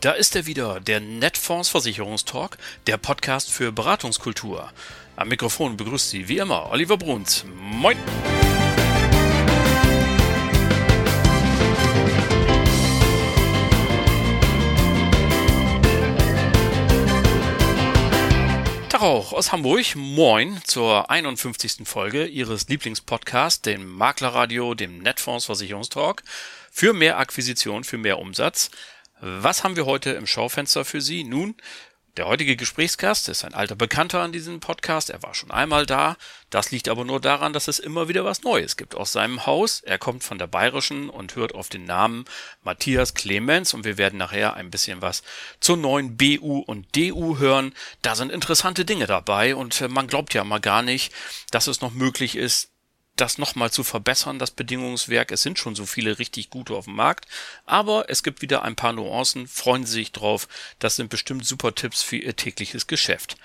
Da ist er wieder, der Netfonds Versicherungstalk, der Podcast für Beratungskultur. Am Mikrofon begrüßt Sie wie immer Oliver Bruns. Moin! Tag auch aus Hamburg. Moin zur 51. Folge Ihres Lieblingspodcasts, dem Maklerradio, dem Netfonds Versicherungstalk. Für mehr Akquisition, für mehr Umsatz. Was haben wir heute im Schaufenster für Sie? Nun, der heutige Gesprächsgast ist ein alter Bekannter an diesem Podcast. Er war schon einmal da. Das liegt aber nur daran, dass es immer wieder was Neues gibt aus seinem Haus. Er kommt von der Bayerischen und hört auf den Namen Matthias Clemens und wir werden nachher ein bisschen was zur neuen BU und DU hören. Da sind interessante Dinge dabei und äh, man glaubt ja mal gar nicht, dass es noch möglich ist, das nochmal zu verbessern, das Bedingungswerk. Es sind schon so viele richtig gute auf dem Markt, aber es gibt wieder ein paar Nuancen. Freuen Sie sich drauf. Das sind bestimmt super Tipps für Ihr tägliches Geschäft.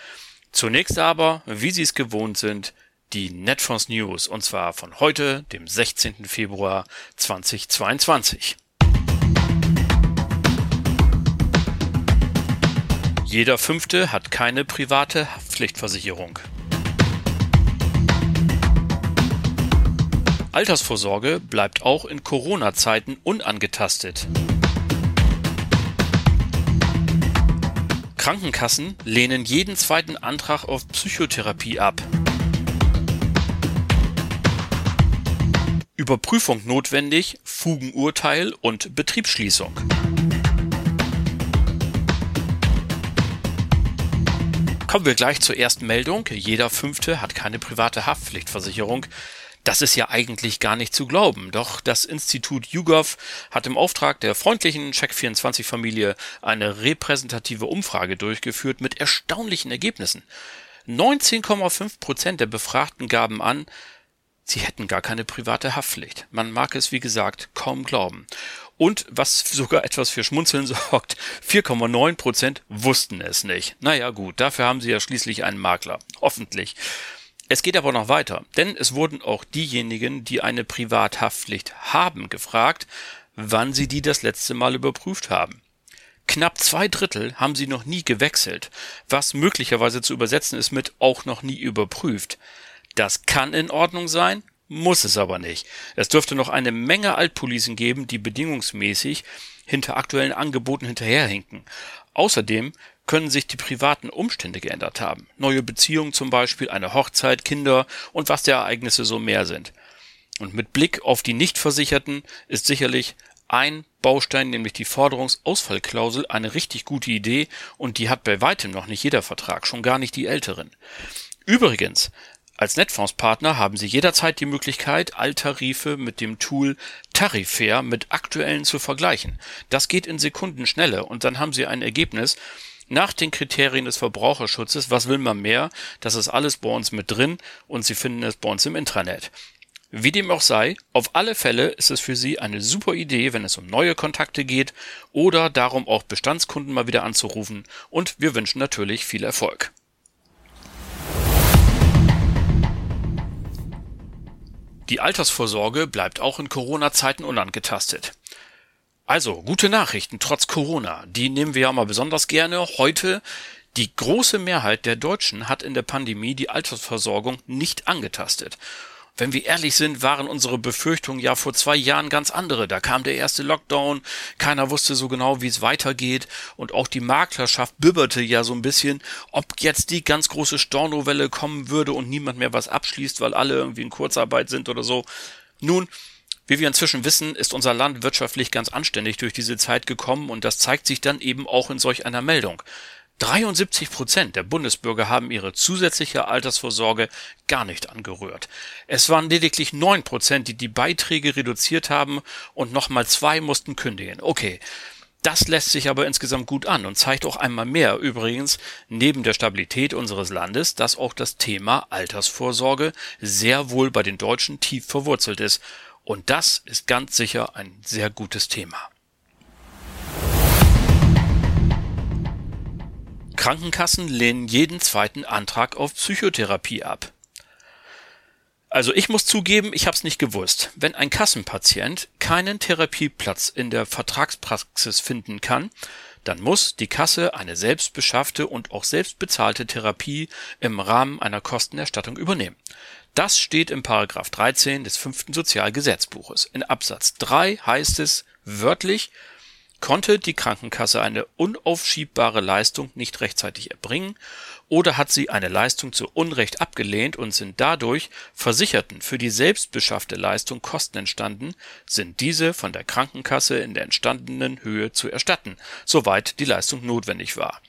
Zunächst aber, wie Sie es gewohnt sind, die Netfonds News und zwar von heute, dem 16. Februar 2022. Jeder Fünfte hat keine private Haftpflichtversicherung. Altersvorsorge bleibt auch in Corona-Zeiten unangetastet. Krankenkassen lehnen jeden zweiten Antrag auf Psychotherapie ab. Überprüfung notwendig, Fugenurteil und Betriebsschließung. Kommen wir gleich zur ersten Meldung. Jeder Fünfte hat keine private Haftpflichtversicherung. Das ist ja eigentlich gar nicht zu glauben. Doch das Institut YouGov hat im Auftrag der freundlichen Check24-Familie eine repräsentative Umfrage durchgeführt mit erstaunlichen Ergebnissen. 19,5 Prozent der Befragten gaben an, sie hätten gar keine private Haftpflicht. Man mag es, wie gesagt, kaum glauben. Und was sogar etwas für Schmunzeln sorgt, 4,9 Prozent wussten es nicht. Naja gut, dafür haben sie ja schließlich einen Makler. Hoffentlich. Es geht aber noch weiter, denn es wurden auch diejenigen, die eine Privathaftpflicht haben, gefragt, wann sie die das letzte Mal überprüft haben. Knapp zwei Drittel haben sie noch nie gewechselt, was möglicherweise zu übersetzen ist mit auch noch nie überprüft. Das kann in Ordnung sein, muss es aber nicht. Es dürfte noch eine Menge Altpolicen geben, die bedingungsmäßig hinter aktuellen Angeboten hinterherhinken. Außerdem können sich die privaten Umstände geändert haben. Neue Beziehungen zum Beispiel, eine Hochzeit, Kinder und was der Ereignisse so mehr sind. Und mit Blick auf die Nichtversicherten ist sicherlich ein Baustein, nämlich die Forderungsausfallklausel, eine richtig gute Idee und die hat bei weitem noch nicht jeder Vertrag, schon gar nicht die älteren. Übrigens, als Netfondspartner haben Sie jederzeit die Möglichkeit, Alttarife mit dem Tool Tarifair mit aktuellen zu vergleichen. Das geht in Sekundenschnelle und dann haben Sie ein Ergebnis, nach den Kriterien des Verbraucherschutzes. Was will man mehr? Das ist alles bei uns mit drin und Sie finden es bei uns im Intranet. Wie dem auch sei, auf alle Fälle ist es für Sie eine super Idee, wenn es um neue Kontakte geht oder darum auch Bestandskunden mal wieder anzurufen und wir wünschen natürlich viel Erfolg. Die Altersvorsorge bleibt auch in Corona-Zeiten unangetastet. Also, gute Nachrichten trotz Corona. Die nehmen wir ja mal besonders gerne. Heute die große Mehrheit der Deutschen hat in der Pandemie die Altersversorgung nicht angetastet. Wenn wir ehrlich sind, waren unsere Befürchtungen ja vor zwei Jahren ganz andere. Da kam der erste Lockdown, keiner wusste so genau, wie es weitergeht und auch die Maklerschaft bibberte ja so ein bisschen, ob jetzt die ganz große Stornowelle kommen würde und niemand mehr was abschließt, weil alle irgendwie in Kurzarbeit sind oder so. Nun, wie wir inzwischen wissen, ist unser Land wirtschaftlich ganz anständig durch diese Zeit gekommen und das zeigt sich dann eben auch in solch einer Meldung. 73 Prozent der Bundesbürger haben ihre zusätzliche Altersvorsorge gar nicht angerührt. Es waren lediglich 9 Prozent, die die Beiträge reduziert haben und nochmal zwei mussten kündigen. Okay. Das lässt sich aber insgesamt gut an und zeigt auch einmal mehr übrigens neben der Stabilität unseres Landes, dass auch das Thema Altersvorsorge sehr wohl bei den Deutschen tief verwurzelt ist und das ist ganz sicher ein sehr gutes Thema. Krankenkassen lehnen jeden zweiten Antrag auf Psychotherapie ab. Also ich muss zugeben, ich habe es nicht gewusst. Wenn ein Kassenpatient keinen Therapieplatz in der Vertragspraxis finden kann, dann muss die Kasse eine selbstbeschaffte und auch selbstbezahlte Therapie im Rahmen einer Kostenerstattung übernehmen. Das steht im Paragraph 13 des fünften Sozialgesetzbuches. In Absatz 3 heißt es wörtlich, konnte die Krankenkasse eine unaufschiebbare Leistung nicht rechtzeitig erbringen oder hat sie eine Leistung zu Unrecht abgelehnt und sind dadurch Versicherten für die selbstbeschaffte Leistung Kosten entstanden, sind diese von der Krankenkasse in der entstandenen Höhe zu erstatten, soweit die Leistung notwendig war.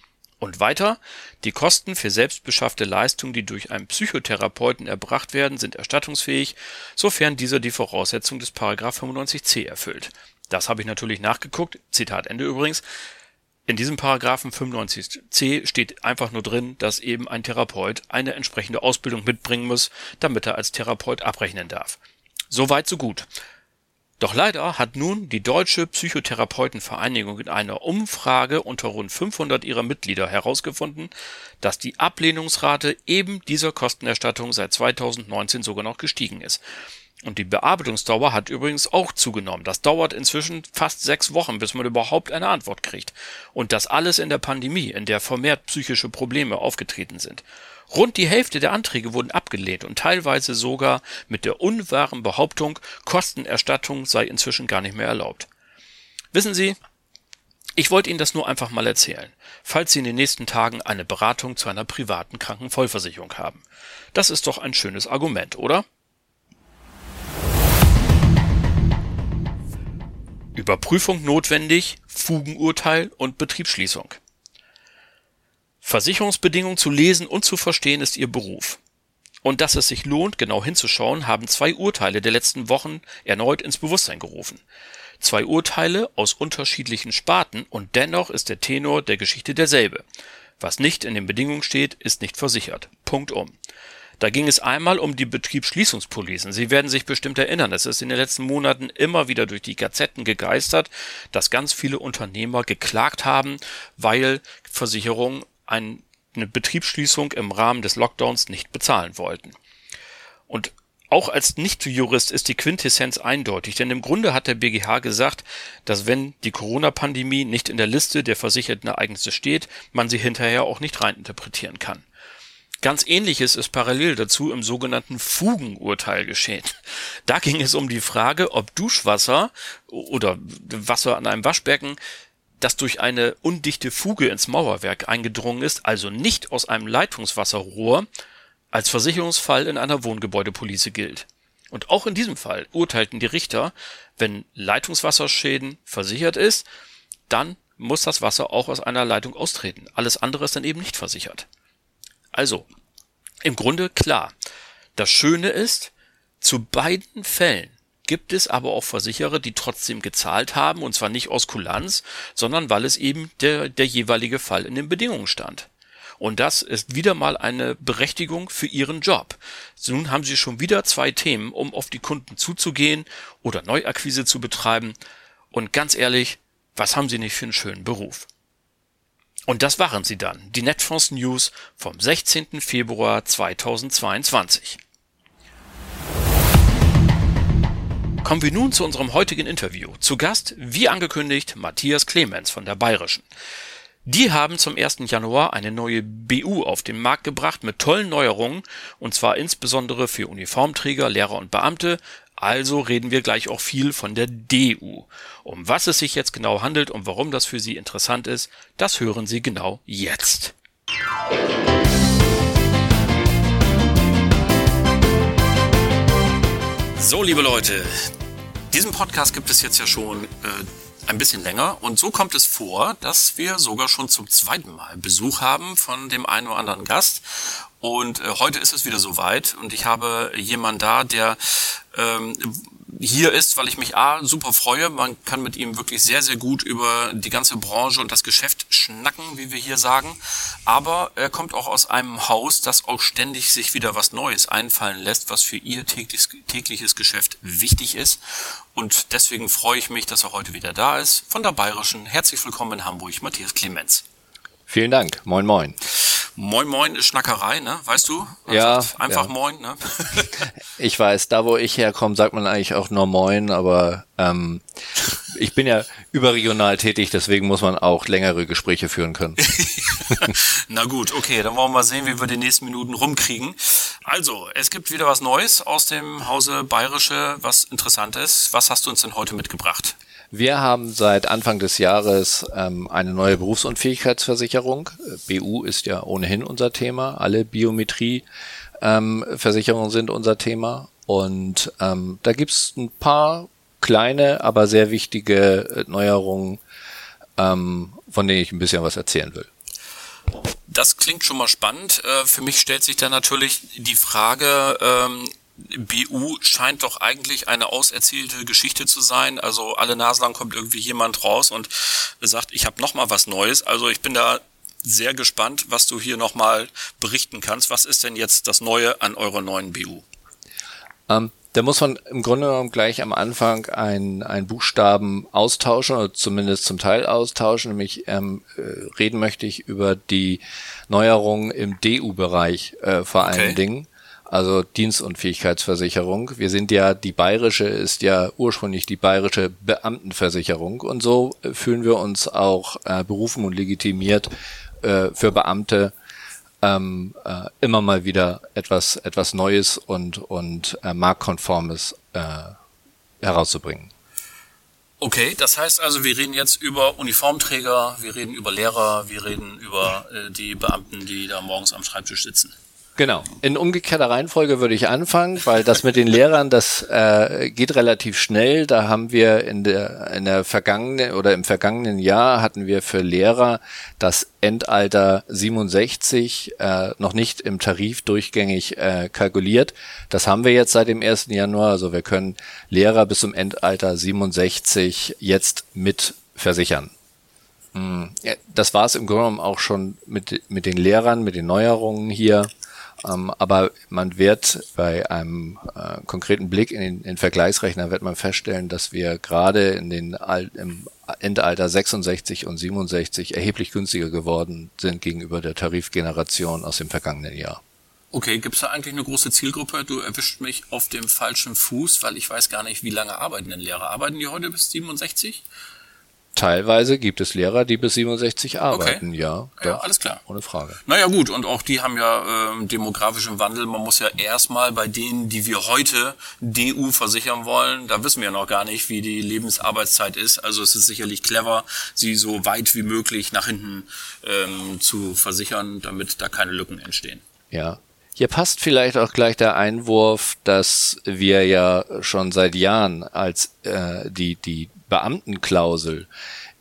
Und weiter, die Kosten für selbstbeschaffte Leistungen, die durch einen Psychotherapeuten erbracht werden, sind erstattungsfähig, sofern dieser die Voraussetzung des Paragraph 95c erfüllt das habe ich natürlich nachgeguckt. Zitat Ende übrigens. In diesem Paragraphen 95c steht einfach nur drin, dass eben ein Therapeut eine entsprechende Ausbildung mitbringen muss, damit er als Therapeut abrechnen darf. So weit, so gut. Doch leider hat nun die Deutsche Psychotherapeutenvereinigung in einer Umfrage unter rund 500 ihrer Mitglieder herausgefunden, dass die Ablehnungsrate eben dieser Kostenerstattung seit 2019 sogar noch gestiegen ist. Und die Bearbeitungsdauer hat übrigens auch zugenommen. Das dauert inzwischen fast sechs Wochen, bis man überhaupt eine Antwort kriegt. Und das alles in der Pandemie, in der vermehrt psychische Probleme aufgetreten sind. Rund die Hälfte der Anträge wurden abgelehnt und teilweise sogar mit der unwahren Behauptung, Kostenerstattung sei inzwischen gar nicht mehr erlaubt. Wissen Sie, ich wollte Ihnen das nur einfach mal erzählen, falls Sie in den nächsten Tagen eine Beratung zu einer privaten Krankenvollversicherung haben. Das ist doch ein schönes Argument, oder? Überprüfung notwendig, Fugenurteil und Betriebsschließung. Versicherungsbedingungen zu lesen und zu verstehen ist ihr Beruf. Und dass es sich lohnt, genau hinzuschauen, haben zwei Urteile der letzten Wochen erneut ins Bewusstsein gerufen. Zwei Urteile aus unterschiedlichen Sparten und dennoch ist der Tenor der Geschichte derselbe. Was nicht in den Bedingungen steht, ist nicht versichert. Punkt um. Da ging es einmal um die Betriebsschließungspolicen. Sie werden sich bestimmt erinnern, es ist in den letzten Monaten immer wieder durch die Gazetten gegeistert, dass ganz viele Unternehmer geklagt haben, weil Versicherungen eine Betriebsschließung im Rahmen des Lockdowns nicht bezahlen wollten. Und auch als Nicht-Jurist ist die Quintessenz eindeutig, denn im Grunde hat der BGH gesagt, dass wenn die Corona-Pandemie nicht in der Liste der versicherten Ereignisse steht, man sie hinterher auch nicht reininterpretieren kann. Ganz ähnliches ist parallel dazu im sogenannten Fugenurteil geschehen. Da ging es um die Frage, ob Duschwasser oder Wasser an einem Waschbecken das durch eine undichte Fuge ins Mauerwerk eingedrungen ist, also nicht aus einem Leitungswasserrohr, als Versicherungsfall in einer Wohngebäudepolice gilt. Und auch in diesem Fall urteilten die Richter, wenn Leitungswasserschäden versichert ist, dann muss das Wasser auch aus einer Leitung austreten. Alles andere ist dann eben nicht versichert. Also, im Grunde klar. Das Schöne ist, zu beiden Fällen gibt es aber auch Versicherer, die trotzdem gezahlt haben, und zwar nicht aus Kulanz, sondern weil es eben der, der jeweilige Fall in den Bedingungen stand. Und das ist wieder mal eine Berechtigung für Ihren Job. Nun haben Sie schon wieder zwei Themen, um auf die Kunden zuzugehen oder Neuakquise zu betreiben. Und ganz ehrlich, was haben Sie nicht für einen schönen Beruf? Und das waren sie dann, die Netfonds News vom 16. Februar 2022. Kommen wir nun zu unserem heutigen Interview. Zu Gast, wie angekündigt, Matthias Clemens von der Bayerischen. Die haben zum 1. Januar eine neue BU auf den Markt gebracht mit tollen Neuerungen, und zwar insbesondere für Uniformträger, Lehrer und Beamte, also reden wir gleich auch viel von der DU. Um was es sich jetzt genau handelt und warum das für Sie interessant ist, das hören Sie genau jetzt. So, liebe Leute, diesen Podcast gibt es jetzt ja schon äh, ein bisschen länger. Und so kommt es vor, dass wir sogar schon zum zweiten Mal Besuch haben von dem einen oder anderen Gast. Und äh, heute ist es wieder soweit. Und ich habe jemanden da, der ähm, hier ist, weil ich mich A, super freue. Man kann mit ihm wirklich sehr, sehr gut über die ganze Branche und das Geschäft schnacken, wie wir hier sagen. Aber er kommt auch aus einem Haus, das auch ständig sich wieder was Neues einfallen lässt, was für ihr tägliches, tägliches Geschäft wichtig ist. Und deswegen freue ich mich, dass er heute wieder da ist. Von der Bayerischen. Herzlich willkommen in Hamburg, Matthias Clemens. Vielen Dank. Moin, moin. Moin Moin ist Schnackerei, ne? Weißt du? Man ja. einfach ja. Moin, ne? ich weiß, da wo ich herkomme, sagt man eigentlich auch nur Moin, aber ähm, ich bin ja überregional tätig, deswegen muss man auch längere Gespräche führen können. Na gut, okay, dann wollen wir mal sehen, wie wir die nächsten Minuten rumkriegen. Also, es gibt wieder was Neues aus dem Hause Bayerische, was interessant ist. Was hast du uns denn heute mitgebracht? Wir haben seit Anfang des Jahres ähm, eine neue Berufsunfähigkeitsversicherung. BU ist ja ohnehin unser Thema. Alle Biometrieversicherungen ähm, sind unser Thema. Und ähm, da gibt's ein paar kleine, aber sehr wichtige äh, Neuerungen, ähm, von denen ich ein bisschen was erzählen will. Das klingt schon mal spannend. Äh, für mich stellt sich da natürlich die Frage, ähm, BU scheint doch eigentlich eine auserzählte Geschichte zu sein. Also alle Nase lang kommt irgendwie jemand raus und sagt, ich habe noch mal was Neues. Also ich bin da sehr gespannt, was du hier noch mal berichten kannst. Was ist denn jetzt das Neue an eurer neuen BU? Ähm, da muss man im Grunde genommen gleich am Anfang ein, ein Buchstaben austauschen oder zumindest zum Teil austauschen. Nämlich ähm, äh, reden möchte ich über die Neuerungen im DU-Bereich äh, vor okay. allen Dingen also Dienstunfähigkeitsversicherung. Wir sind ja, die bayerische ist ja ursprünglich die bayerische Beamtenversicherung und so äh, fühlen wir uns auch äh, berufen und legitimiert äh, für Beamte ähm, äh, immer mal wieder etwas, etwas Neues und, und äh, marktkonformes äh, herauszubringen. Okay, das heißt also, wir reden jetzt über Uniformträger, wir reden über Lehrer, wir reden über äh, die Beamten, die da morgens am Schreibtisch sitzen. Genau. In umgekehrter Reihenfolge würde ich anfangen, weil das mit den Lehrern, das äh, geht relativ schnell. Da haben wir in der in der vergangenen oder im vergangenen Jahr hatten wir für Lehrer das Endalter 67 äh, noch nicht im Tarif durchgängig äh, kalkuliert. Das haben wir jetzt seit dem 1. Januar. Also wir können Lehrer bis zum Endalter 67 jetzt mit versichern. Hm, das war es im Grunde genommen auch schon mit, mit den Lehrern, mit den Neuerungen hier. Ähm, aber man wird bei einem äh, konkreten Blick in den, in Vergleichsrechner wird man feststellen, dass wir gerade in den Al im Endalter 66 und 67 erheblich günstiger geworden sind gegenüber der Tarifgeneration aus dem vergangenen Jahr. Okay, gibt es da eigentlich eine große Zielgruppe? Du erwischt mich auf dem falschen Fuß, weil ich weiß gar nicht, wie lange arbeiten denn Lehrer? Arbeiten die heute bis 67? Teilweise gibt es Lehrer, die bis 67 arbeiten, okay. ja. Ja, alles klar. Ohne Frage. Naja gut, und auch die haben ja äh, demografischen Wandel. Man muss ja erstmal bei denen, die wir heute DU versichern wollen, da wissen wir ja noch gar nicht, wie die Lebensarbeitszeit ist. Also es ist sicherlich clever, sie so weit wie möglich nach hinten ähm, zu versichern, damit da keine Lücken entstehen. Ja, hier passt vielleicht auch gleich der Einwurf, dass wir ja schon seit Jahren als äh, die, die Beamtenklausel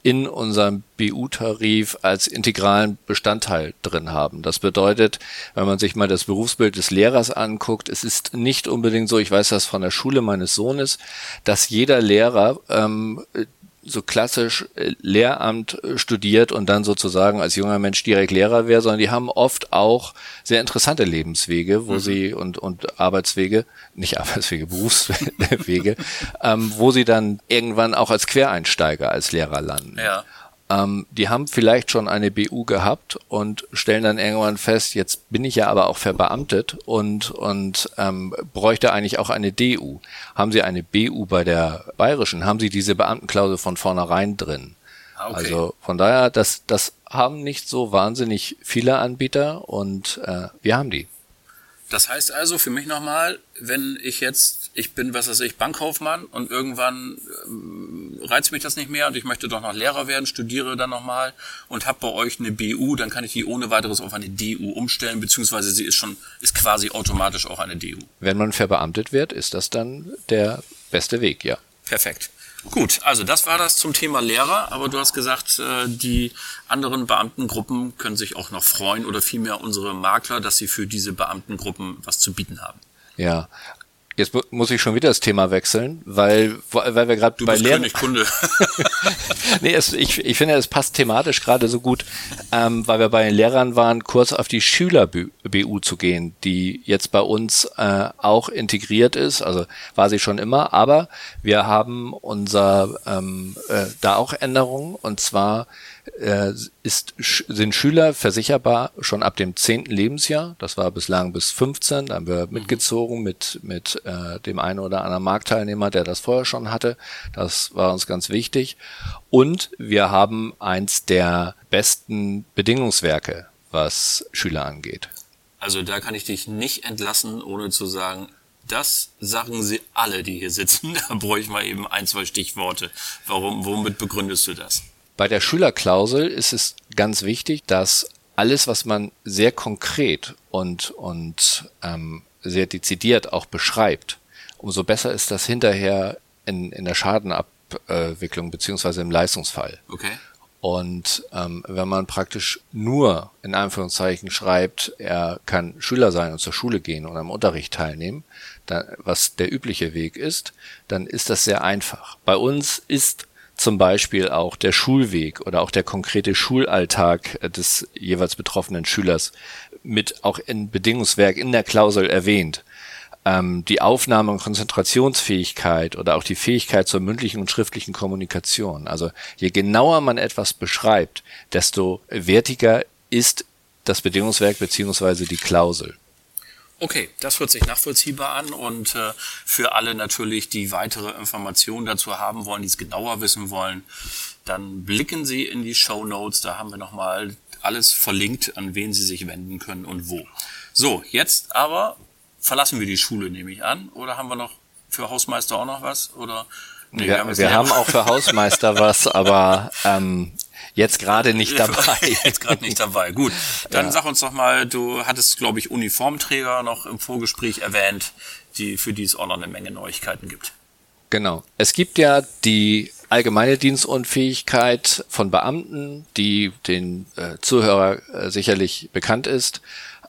in unserem BU-Tarif als integralen Bestandteil drin haben. Das bedeutet, wenn man sich mal das Berufsbild des Lehrers anguckt, es ist nicht unbedingt so, ich weiß das von der Schule meines Sohnes, dass jeder Lehrer ähm, so klassisch äh, Lehramt äh, studiert und dann sozusagen als junger Mensch direkt Lehrer wäre, sondern die haben oft auch sehr interessante Lebenswege, wo mhm. sie und und Arbeitswege, nicht Arbeitswege, Berufswege, ähm, wo sie dann irgendwann auch als Quereinsteiger als Lehrer landen. Ja ähm, die haben vielleicht schon eine BU gehabt und stellen dann irgendwann fest, jetzt bin ich ja aber auch verbeamtet und, und ähm, bräuchte eigentlich auch eine DU. Haben Sie eine BU bei der Bayerischen? Haben Sie diese Beamtenklausel von vornherein drin? Ah, okay. Also von daher, das, das haben nicht so wahnsinnig viele Anbieter und äh, wir haben die. Das heißt also für mich nochmal, wenn ich jetzt, ich bin, was weiß ich, Bankkaufmann und irgendwann ähm, reizt mich das nicht mehr und ich möchte doch noch Lehrer werden, studiere dann nochmal und habe bei euch eine BU, dann kann ich die ohne weiteres auf eine DU umstellen, beziehungsweise sie ist schon, ist quasi automatisch auch eine DU. Wenn man verbeamtet wird, ist das dann der beste Weg, ja. Perfekt. Gut, also das war das zum Thema Lehrer, aber du hast gesagt, äh, die anderen Beamtengruppen können sich auch noch freuen oder vielmehr unsere Makler, dass sie für diese Beamtengruppen was zu bieten haben. Ja, Jetzt muss ich schon wieder das Thema wechseln, weil, weil wir gerade bei Lehrern. Kunde. nee, es, ich, ich finde, es passt thematisch gerade so gut, ähm, weil wir bei den Lehrern waren, kurz auf die Schüler-BU zu gehen, die jetzt bei uns äh, auch integriert ist. Also war sie schon immer, aber wir haben unser ähm, äh, da auch Änderungen und zwar ist, sind Schüler versicherbar schon ab dem zehnten Lebensjahr. Das war bislang bis 15. Da haben wir mhm. mitgezogen mit, mit äh, dem einen oder anderen Marktteilnehmer, der das vorher schon hatte. Das war uns ganz wichtig. Und wir haben eins der besten Bedingungswerke, was Schüler angeht. Also da kann ich dich nicht entlassen, ohne zu sagen, das sagen sie alle, die hier sitzen. Da brauche ich mal eben ein, zwei Stichworte. Warum, womit begründest du das? Bei der Schülerklausel ist es ganz wichtig, dass alles, was man sehr konkret und, und ähm, sehr dezidiert auch beschreibt, umso besser ist das hinterher in, in der Schadenabwicklung beziehungsweise im Leistungsfall. Okay. Und ähm, wenn man praktisch nur in Anführungszeichen schreibt, er kann Schüler sein und zur Schule gehen und am Unterricht teilnehmen, dann, was der übliche Weg ist, dann ist das sehr einfach. Bei uns ist zum Beispiel auch der Schulweg oder auch der konkrete Schulalltag des jeweils betroffenen Schülers mit auch in Bedingungswerk in der Klausel erwähnt. Ähm, die Aufnahme und Konzentrationsfähigkeit oder auch die Fähigkeit zur mündlichen und schriftlichen Kommunikation. Also je genauer man etwas beschreibt, desto wertiger ist das Bedingungswerk beziehungsweise die Klausel. Okay, das hört sich nachvollziehbar an und äh, für alle natürlich, die weitere Informationen dazu haben wollen, die es genauer wissen wollen, dann blicken Sie in die Show Notes, da haben wir nochmal alles verlinkt, an wen Sie sich wenden können und wo. So, jetzt aber verlassen wir die Schule, nehme ich an, oder haben wir noch für Hausmeister auch noch was? Oder Nee, wir, wir, wir haben auch für Hausmeister was, aber ähm, jetzt gerade nicht dabei. jetzt gerade nicht dabei. Gut, dann ja. sag uns doch mal, du hattest, glaube ich, Uniformträger noch im Vorgespräch erwähnt, die für die es auch noch eine Menge Neuigkeiten gibt. Genau. Es gibt ja die allgemeine Dienstunfähigkeit von Beamten, die den äh, Zuhörer äh, sicherlich bekannt ist.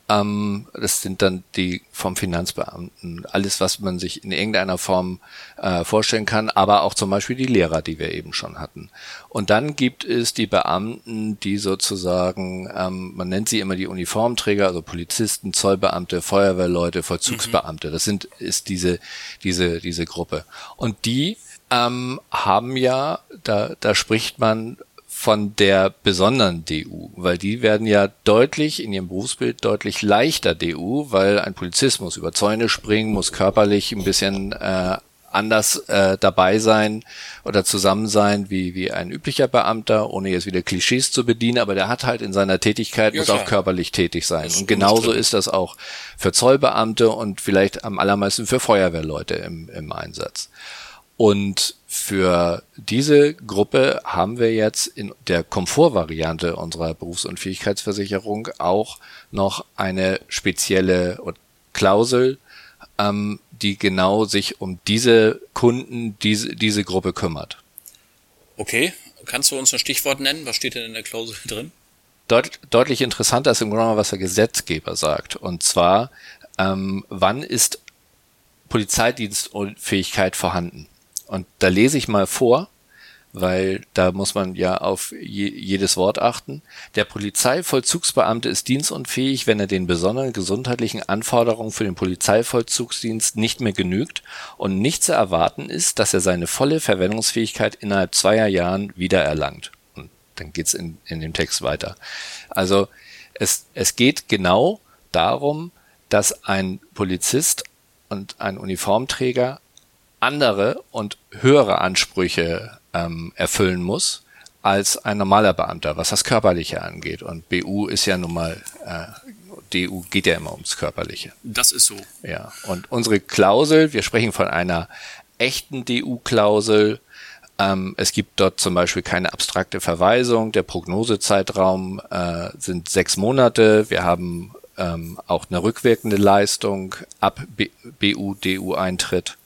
Ähm, das sind dann die vom Finanzbeamten. Alles, was man sich in irgendeiner Form äh, vorstellen kann, aber auch zum Beispiel die Lehrer, die wir eben schon hatten. Und dann gibt es die Beamten, die sozusagen, ähm, man nennt sie immer die Uniformträger, also Polizisten, Zollbeamte, Feuerwehrleute, Vollzugsbeamte. Das sind, ist diese, diese, diese Gruppe. Und die ähm, haben ja, da, da spricht man von der besonderen DU, weil die werden ja deutlich in ihrem Berufsbild deutlich leichter DU, weil ein Polizist muss über Zäune springen, muss körperlich ein bisschen äh, anders äh, dabei sein oder zusammen sein wie, wie ein üblicher Beamter, ohne jetzt wieder Klischees zu bedienen, aber der hat halt in seiner Tätigkeit, ja, muss klar. auch körperlich tätig sein. Und genauso ist das auch für Zollbeamte und vielleicht am allermeisten für Feuerwehrleute im, im Einsatz. Und für diese Gruppe haben wir jetzt in der Komfortvariante unserer Berufsunfähigkeitsversicherung auch noch eine spezielle Klausel, ähm, die genau sich um diese Kunden, diese, diese Gruppe kümmert. Okay, kannst du uns ein Stichwort nennen? Was steht denn in der Klausel drin? Deut deutlich interessanter ist im Grunde was der Gesetzgeber sagt. Und zwar, ähm, wann ist Polizeidienstunfähigkeit vorhanden? Und da lese ich mal vor, weil da muss man ja auf je, jedes Wort achten. Der Polizeivollzugsbeamte ist dienstunfähig, wenn er den besonderen gesundheitlichen Anforderungen für den Polizeivollzugsdienst nicht mehr genügt und nicht zu erwarten ist, dass er seine volle Verwendungsfähigkeit innerhalb zweier Jahren wiedererlangt. Und dann geht's in, in dem Text weiter. Also es, es geht genau darum, dass ein Polizist und ein Uniformträger andere und höhere Ansprüche ähm, erfüllen muss als ein normaler Beamter, was das Körperliche angeht. Und BU ist ja nun mal, äh, DU geht ja immer ums Körperliche. Das ist so. Ja. Und unsere Klausel, wir sprechen von einer echten DU-Klausel. Ähm, es gibt dort zum Beispiel keine abstrakte Verweisung. Der Prognosezeitraum äh, sind sechs Monate. Wir haben ähm, auch eine rückwirkende Leistung ab BU-DU-Eintritt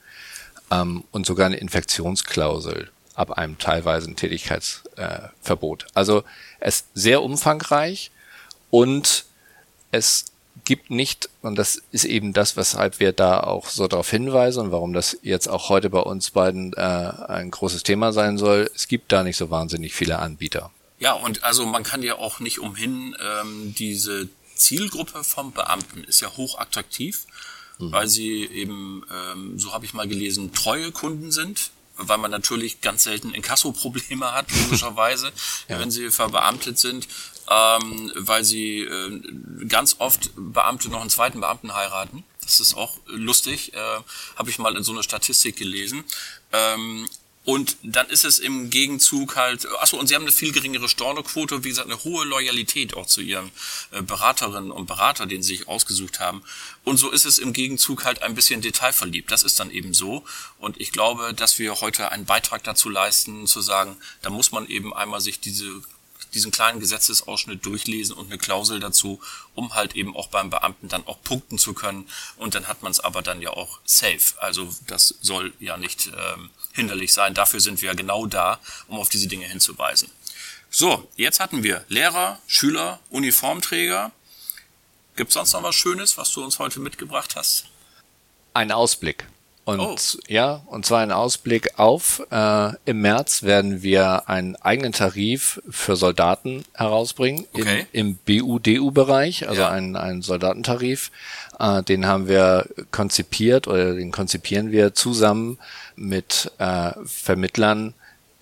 ähm, und sogar eine Infektionsklausel ab einem teilweisen Tätigkeitsverbot. Äh, also es ist sehr umfangreich und es gibt nicht, und das ist eben das, weshalb wir da auch so darauf hinweisen und warum das jetzt auch heute bei uns beiden äh, ein großes Thema sein soll, es gibt da nicht so wahnsinnig viele Anbieter. Ja, und also man kann ja auch nicht umhin, ähm, diese Zielgruppe vom Beamten ist ja hochattraktiv mhm. weil sie eben, ähm, so habe ich mal gelesen, treue Kunden sind weil man natürlich ganz selten Inkasso-Probleme hat, logischerweise, ja. wenn sie verbeamtet sind, ähm, weil sie äh, ganz oft Beamte noch einen zweiten Beamten heiraten. Das ist auch lustig, äh, habe ich mal in so einer Statistik gelesen. Ähm, und dann ist es im Gegenzug halt, achso, und sie haben eine viel geringere Stornoquote, wie gesagt, eine hohe Loyalität auch zu ihren äh, Beraterinnen und Berater, den sie sich ausgesucht haben. Und so ist es im Gegenzug halt ein bisschen detailverliebt. Das ist dann eben so. Und ich glaube, dass wir heute einen Beitrag dazu leisten, zu sagen, da muss man eben einmal sich diese diesen kleinen Gesetzesausschnitt durchlesen und eine Klausel dazu, um halt eben auch beim Beamten dann auch punkten zu können. Und dann hat man es aber dann ja auch safe. Also das soll ja nicht ähm, hinderlich sein. Dafür sind wir genau da, um auf diese Dinge hinzuweisen. So, jetzt hatten wir Lehrer, Schüler, Uniformträger. Gibt sonst noch was Schönes, was du uns heute mitgebracht hast? Ein Ausblick. Und oh. ja, und zwar ein Ausblick auf, äh, im März werden wir einen eigenen Tarif für Soldaten herausbringen okay. in, im BUDU-Bereich, also ja. einen, einen Soldatentarif. Äh, den haben wir konzipiert oder den konzipieren wir zusammen mit äh, Vermittlern,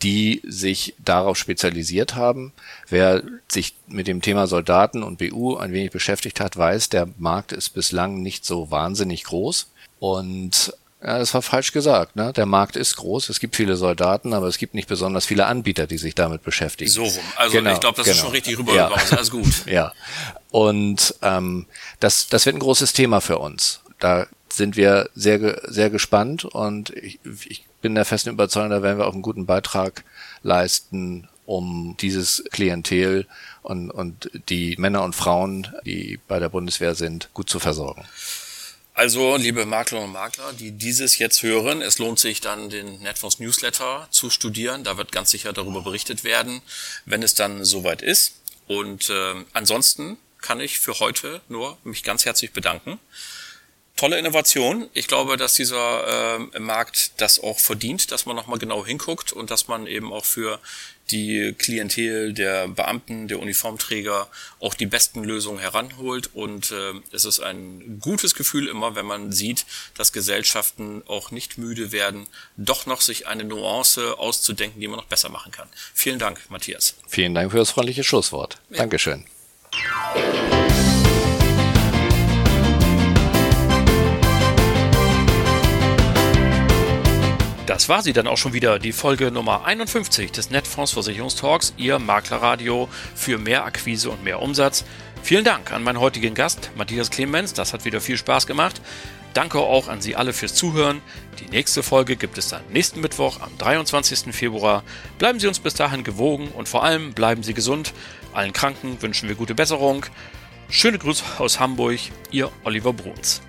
die sich darauf spezialisiert haben. Wer sich mit dem Thema Soldaten und BU ein wenig beschäftigt hat, weiß, der Markt ist bislang nicht so wahnsinnig groß. Und ja, das war falsch gesagt. Ne? Der Markt ist groß, es gibt viele Soldaten, aber es gibt nicht besonders viele Anbieter, die sich damit beschäftigen. So rum. Also genau, ich glaube, das genau. ist schon richtig rübergekommen. Ja. Alles gut. ja. Und ähm, das, das wird ein großes Thema für uns. Da sind wir sehr, sehr gespannt und ich, ich bin der festen Überzeugung, da werden wir auch einen guten Beitrag leisten, um dieses Klientel und, und die Männer und Frauen, die bei der Bundeswehr sind, gut zu versorgen. Also, liebe Makler und Makler, die dieses jetzt hören, es lohnt sich dann, den Netfonds Newsletter zu studieren. Da wird ganz sicher darüber berichtet werden, wenn es dann soweit ist. Und äh, ansonsten kann ich für heute nur mich ganz herzlich bedanken tolle Innovation. Ich glaube, dass dieser äh, Markt das auch verdient, dass man nochmal genau hinguckt und dass man eben auch für die Klientel der Beamten, der Uniformträger auch die besten Lösungen heranholt. Und äh, es ist ein gutes Gefühl immer, wenn man sieht, dass Gesellschaften auch nicht müde werden, doch noch sich eine Nuance auszudenken, die man noch besser machen kann. Vielen Dank, Matthias. Vielen Dank für das freundliche Schlusswort. Ja. Dankeschön. Das war sie dann auch schon wieder, die Folge Nummer 51 des Netfonds Versicherungstalks, Ihr Maklerradio für mehr Akquise und mehr Umsatz. Vielen Dank an meinen heutigen Gast, Matthias Clemens, das hat wieder viel Spaß gemacht. Danke auch an Sie alle fürs Zuhören. Die nächste Folge gibt es dann nächsten Mittwoch am 23. Februar. Bleiben Sie uns bis dahin gewogen und vor allem bleiben Sie gesund. Allen Kranken wünschen wir gute Besserung. Schöne Grüße aus Hamburg, Ihr Oliver Bruns.